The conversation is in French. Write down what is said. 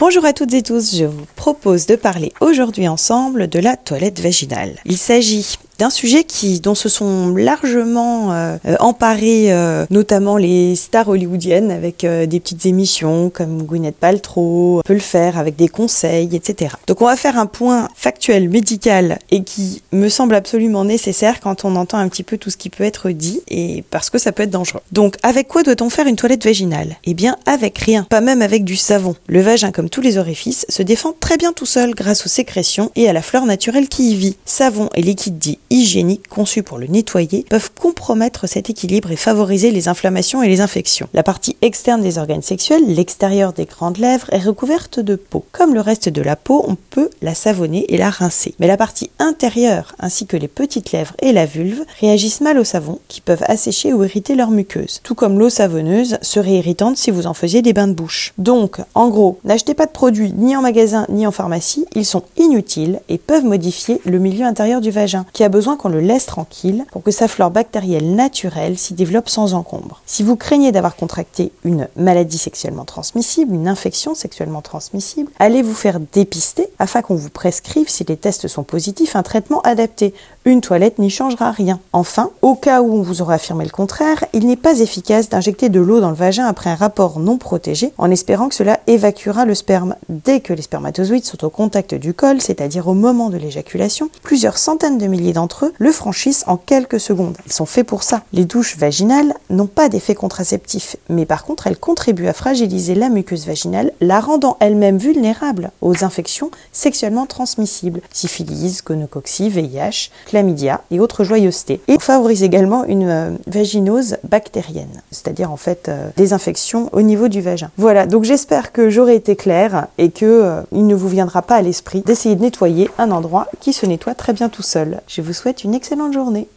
Bonjour à toutes et tous, je vous propose de parler aujourd'hui ensemble de la toilette vaginale. Il s'agit d'un sujet qui dont se sont largement euh, euh, emparés euh, notamment les stars hollywoodiennes avec des petites émissions comme Gwyneth Paltrow peut le faire avec des conseils etc. Donc on va faire un point factuel médical et qui me semble absolument nécessaire quand on entend un petit peu tout ce qui peut être dit et parce que ça peut être dangereux. Donc avec quoi doit-on faire une toilette vaginale? Eh bien avec rien, pas même avec du savon. Le vagin comme tous les orifices se défend très bien tout seul grâce aux sécrétions et à la flore naturelle qui y vit. Savon et liquide dit hygiéniques conçus pour le nettoyer peuvent compromettre cet équilibre et favoriser les inflammations et les infections. La partie externe des organes sexuels, l'extérieur des grandes lèvres, est recouverte de peau. Comme le reste de la peau, on peut la savonner et la rincer. Mais la partie intérieure, ainsi que les petites lèvres et la vulve, réagissent mal au savon, qui peuvent assécher ou irriter leur muqueuse. Tout comme l'eau savonneuse serait irritante si vous en faisiez des bains de bouche. Donc, en gros, n'achetez pas de produits ni en magasin ni en pharmacie, ils sont inutiles et peuvent modifier le milieu intérieur du vagin, qui a besoin qu'on le laisse tranquille pour que sa flore bactérielle naturelle s'y développe sans encombre. Si vous craignez d'avoir contracté une maladie sexuellement transmissible, une infection sexuellement transmissible, allez vous faire dépister afin qu'on vous prescrive, si les tests sont positifs, un traitement adapté. Une toilette n'y changera rien. Enfin, au cas où on vous aura affirmé le contraire, il n'est pas efficace d'injecter de l'eau dans le vagin après un rapport non protégé en espérant que cela évacuera le sperme. Dès que les spermatozoïdes sont au contact du col, c'est-à-dire au moment de l'éjaculation, plusieurs centaines de milliers d'entre le franchissent en quelques secondes. Ils sont faits pour ça. Les douches vaginales n'ont pas d'effet contraceptif, mais par contre elles contribuent à fragiliser la muqueuse vaginale, la rendant elle-même vulnérable aux infections sexuellement transmissibles, syphilis, gonococcie, VIH, chlamydia et autres joyeusetés, et favorisent également une euh, vaginose bactérienne, c'est-à-dire en fait euh, des infections au niveau du vagin. Voilà, donc j'espère que j'aurai été claire et que euh, il ne vous viendra pas à l'esprit d'essayer de nettoyer un endroit qui se nettoie très bien tout seul. Je vous souhaite une excellente journée.